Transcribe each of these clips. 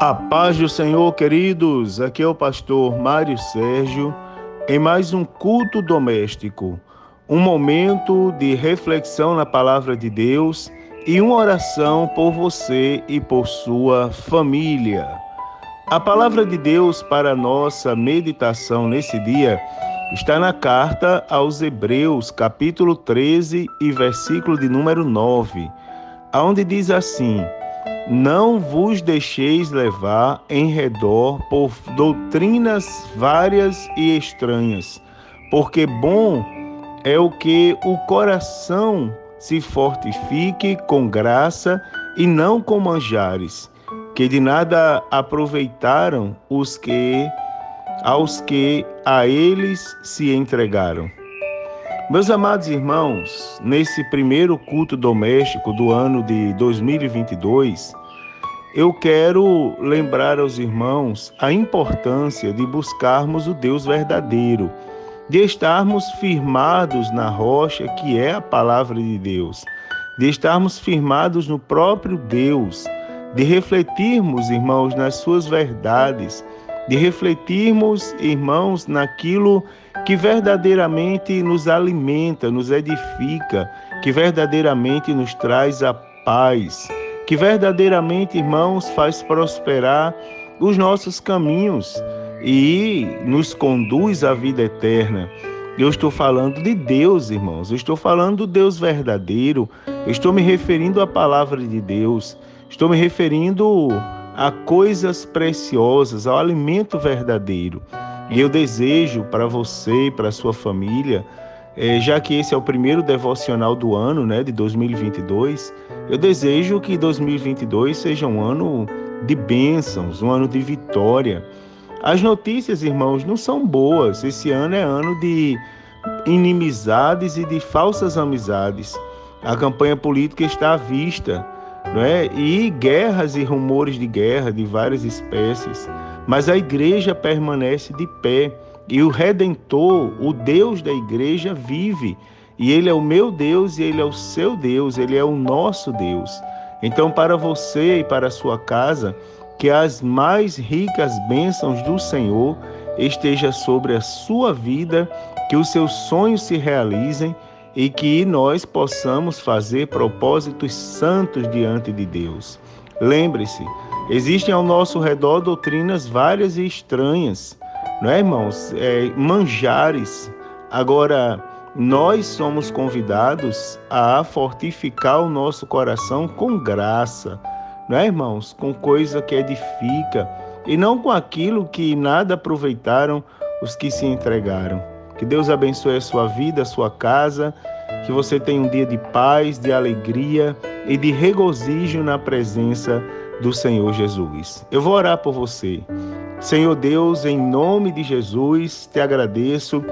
A paz do Senhor, queridos. Aqui é o pastor Mário Sérgio em mais um culto doméstico, um momento de reflexão na palavra de Deus e uma oração por você e por sua família. A palavra de Deus para nossa meditação nesse dia está na carta aos Hebreus, capítulo 13 e versículo de número 9, aonde diz assim: não vos deixeis levar em redor por doutrinas várias e estranhas, porque bom é o que o coração se fortifique com graça e não com manjares, que de nada aproveitaram os que aos que a eles se entregaram. Meus amados irmãos, nesse primeiro culto doméstico do ano de 2022, eu quero lembrar aos irmãos a importância de buscarmos o Deus verdadeiro, de estarmos firmados na rocha que é a palavra de Deus, de estarmos firmados no próprio Deus, de refletirmos, irmãos, nas suas verdades, de refletirmos, irmãos, naquilo que verdadeiramente nos alimenta, nos edifica, que verdadeiramente nos traz a paz, que verdadeiramente, irmãos, faz prosperar os nossos caminhos e nos conduz à vida eterna. Eu estou falando de Deus, irmãos. Eu estou falando do Deus verdadeiro. Eu estou me referindo à palavra de Deus. Estou me referindo a coisas preciosas, ao alimento verdadeiro. E eu desejo para você e para sua família, é, já que esse é o primeiro devocional do ano, né, de 2022, eu desejo que 2022 seja um ano de bênçãos, um ano de vitória. As notícias, irmãos, não são boas. Esse ano é ano de inimizades e de falsas amizades. A campanha política está à vista não é? e guerras e rumores de guerra de várias espécies. Mas a igreja permanece de pé e o Redentor, o Deus da igreja, vive. E Ele é o meu Deus e Ele é o seu Deus, Ele é o nosso Deus. Então, para você e para a sua casa, que as mais ricas bênçãos do Senhor esteja sobre a sua vida, que os seus sonhos se realizem e que nós possamos fazer propósitos santos diante de Deus. Lembre-se, existem ao nosso redor doutrinas várias e estranhas, não é, irmãos? É, manjares. Agora, nós somos convidados a fortificar o nosso coração com graça, não é, irmãos? Com coisa que edifica e não com aquilo que nada aproveitaram os que se entregaram. Que Deus abençoe a sua vida, a sua casa, que você tenha um dia de paz, de alegria e de regozijo na presença do Senhor Jesus. Eu vou orar por você. Senhor Deus, em nome de Jesus, te agradeço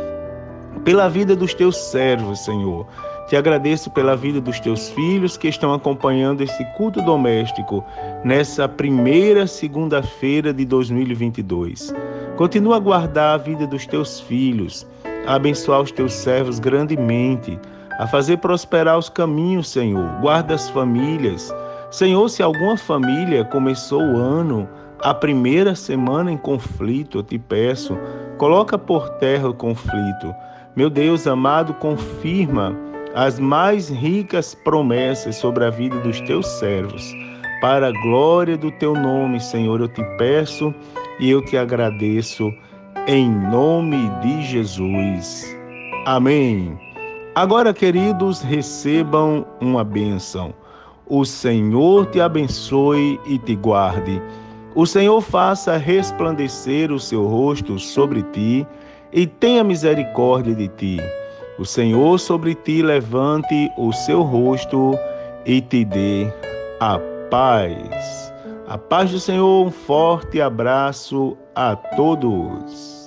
pela vida dos teus servos, Senhor. Te agradeço pela vida dos teus filhos que estão acompanhando esse culto doméstico nessa primeira segunda-feira de 2022. Continua a guardar a vida dos teus filhos a abençoar os teus servos grandemente, a fazer prosperar os caminhos, Senhor. Guarda as famílias. Senhor, se alguma família começou o ano, a primeira semana em conflito, eu te peço, coloca por terra o conflito. Meu Deus amado, confirma as mais ricas promessas sobre a vida dos teus servos. Para a glória do teu nome, Senhor, eu te peço e eu te agradeço em nome de Jesus. Amém. Agora, queridos, recebam uma bênção. O Senhor te abençoe e te guarde. O Senhor faça resplandecer o seu rosto sobre ti e tenha misericórdia de ti. O Senhor sobre ti levante o seu rosto e te dê a paz. A paz do Senhor, um forte abraço a todos.